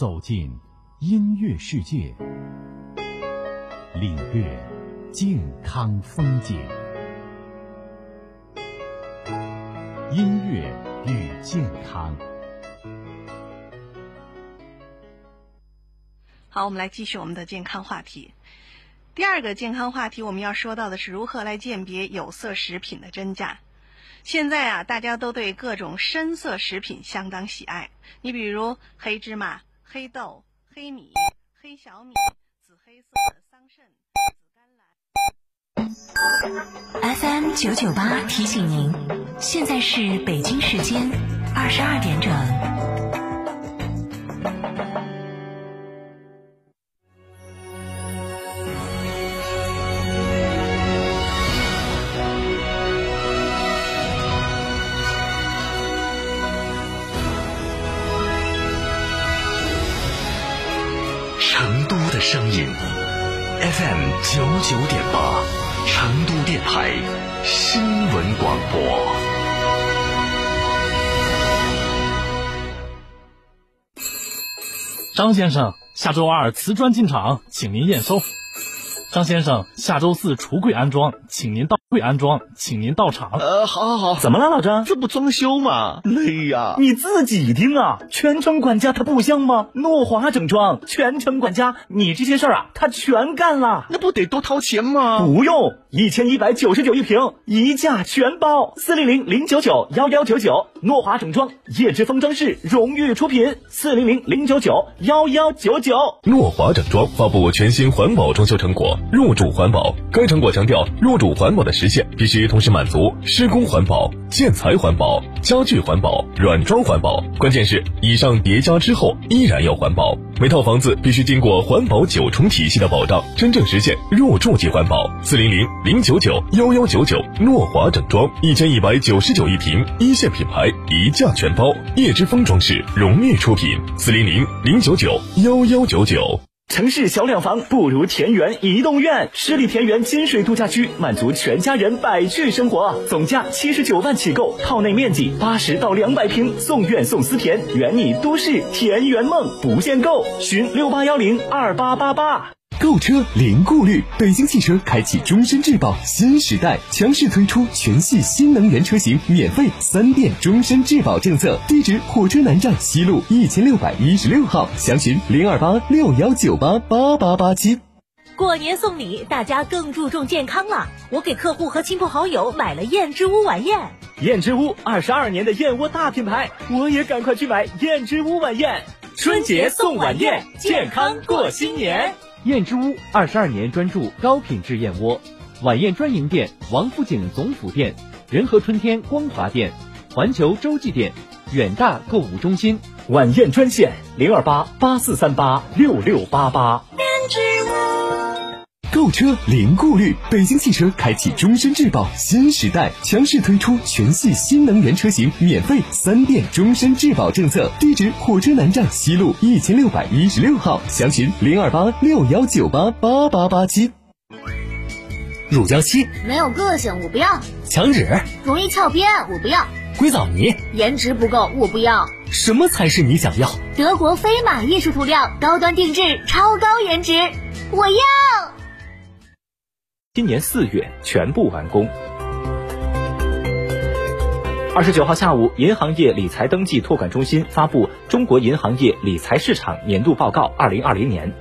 走进音乐世界，领略健康风景。音乐与健康。好，我们来继续我们的健康话题。第二个健康话题，我们要说到的是如何来鉴别有色食品的真假。现在啊，大家都对各种深色食品相当喜爱。你比如黑芝麻、黑豆、黑米、黑小米、紫黑色的桑葚、紫甘蓝。FM 九九八提醒您，现在是北京时间二十二点整。声音，FM 九九点八，成都电台新闻广播。张先生，下周二瓷砖进场，请您验收。张先生，下周四橱柜安装，请您到会安装，请您到场。呃，好好好，怎么了，老张？这不装修吗？累呀！你自己听啊，全程管家他不香吗？诺华整装，全程管家，你这些事儿啊，他全干了。那不得多掏钱吗？不用，一千一百九十九一平，一价全包。四零零零九九幺幺九九，诺华整装，叶之峰装饰荣誉出品。四零零零九九幺幺九九。诺华整装发布全新环保装修成果，入主环保。该成果强调，入主环保的实现必须同时满足施工环保、建材环保、家具环保、软装环保。关键是以上叠加之后依然要环保。每套房子必须经过环保九重体系的保障，真正实现入住即环保。四零零零九九幺幺九九，诺华整装一千一百九十九一平，一线品牌，一价全包。叶之峰装饰荣誉出品。四零零零九九幺幺九九。城市小两房不如田园移动院，十里田园金水度假区满足全家人百趣生活，总价七十九万起购，套内面积八十到两百平，送院送私田，圆你都市田园梦，不限购，寻六八幺零二八八八。购车零顾虑，北京汽车开启终身质保新时代，强势推出全系新能源车型免费三电终身质保政策。地址：火车南站西路一千六百一十六号，详询零二八六幺九八八八八七。过年送礼，大家更注重健康了。我给客户和亲朋好友买了燕之屋晚宴。燕之屋二十二年的燕窝大品牌，我也赶快去买燕之屋晚宴。春节送晚宴，健康过新年。燕之屋二十二年专注高品质燕窝，晚宴专营店：王府井总府店、仁和春天光华店、环球洲际店、远大购物中心。晚宴专线零二八八四三八六六八八。购车零顾虑，北京汽车开启终身质保新时代，强势推出全系新能源车型免费三电终身质保政策。地址：火车南站西路一千六百一十六号，详询零二八六幺九八八八八七。乳胶漆没有个性，我不要；墙纸容易翘边，我不要；硅藻泥颜值不够，我不要。什么才是你想要？德国飞马艺术涂料，高端定制，超高颜值，我要。今年四月全部完工。二十九号下午，银行业理财登记托管中心发布《中国银行业理财市场年度报告（二零二零年）》。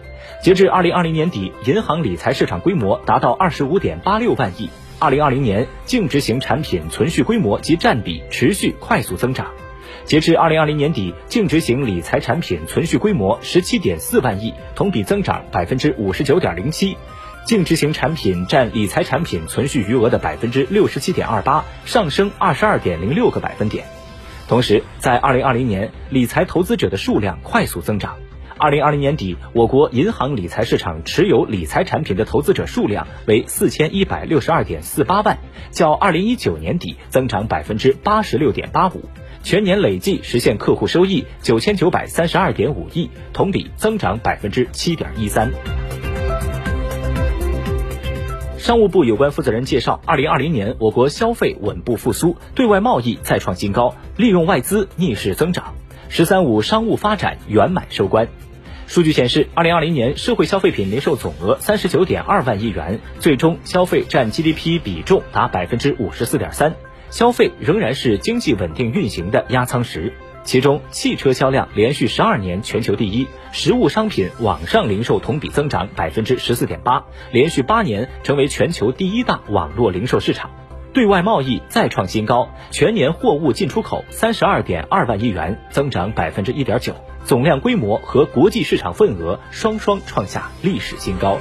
截至二零二零年底，银行理财市场规模达到二十五点八六万亿。二零二零年净值型产品存续规模及占比持续快速增长。截至二零二零年底，净值型理财产品存续规模十七点四万亿，同比增长百分之五十九点零七。净执行产品占理财产品存续余额的百分之六十七点二八，上升二十二点零六个百分点。同时，在二零二零年，理财投资者的数量快速增长。二零二零年底，我国银行理财市场持有理财产品的投资者数量为四千一百六十二点四八万，较二零一九年底增长百分之八十六点八五。全年累计实现客户收益九千九百三十二点五亿，同比增长百分之七点一三。商务部有关负责人介绍，二零二零年我国消费稳步复苏，对外贸易再创新高，利用外资逆势增长。“十三五”商务发展圆满收官。数据显示，二零二零年社会消费品零售总额三十九点二万亿元，最终消费占 GDP 比重达百分之五十四点三，消费仍然是经济稳定运行的压舱石。其中，汽车销量连续十二年全球第一，实物商品网上零售同比增长百分之十四点八，连续八年成为全球第一大网络零售市场。对外贸易再创新高，全年货物进出口三十二点二万亿元，增长百分之一点九，总量规模和国际市场份额双双创下历史新高。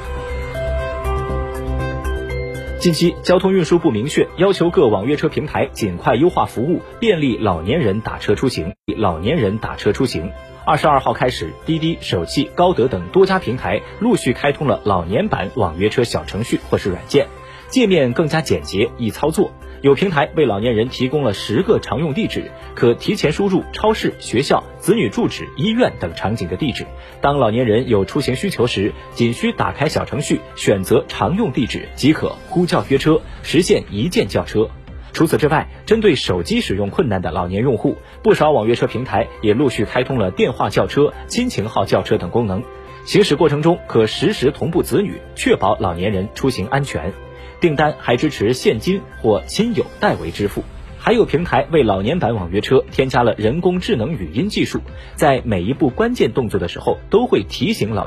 近期，交通运输部明确要求各网约车平台尽快优化服务，便利老年人打车出行。老年人打车出行，二十二号开始，滴滴、首汽、高德等多家平台陆续开通了老年版网约车小程序或是软件，界面更加简洁易操作。有平台为老年人提供了十个常用地址，可提前输入超市、学校、子女住址、医院等场景的地址。当老年人有出行需求时，仅需打开小程序，选择常用地址即可呼叫约车，实现一键叫车。除此之外，针对手机使用困难的老年用户，不少网约车平台也陆续开通了电话叫车、亲情号叫车等功能，行驶过程中可实时同步子女，确保老年人出行安全。订单还支持现金或亲友代为支付，还有平台为老年版网约车添加了人工智能语音技术，在每一步关键动作的时候都会提醒老。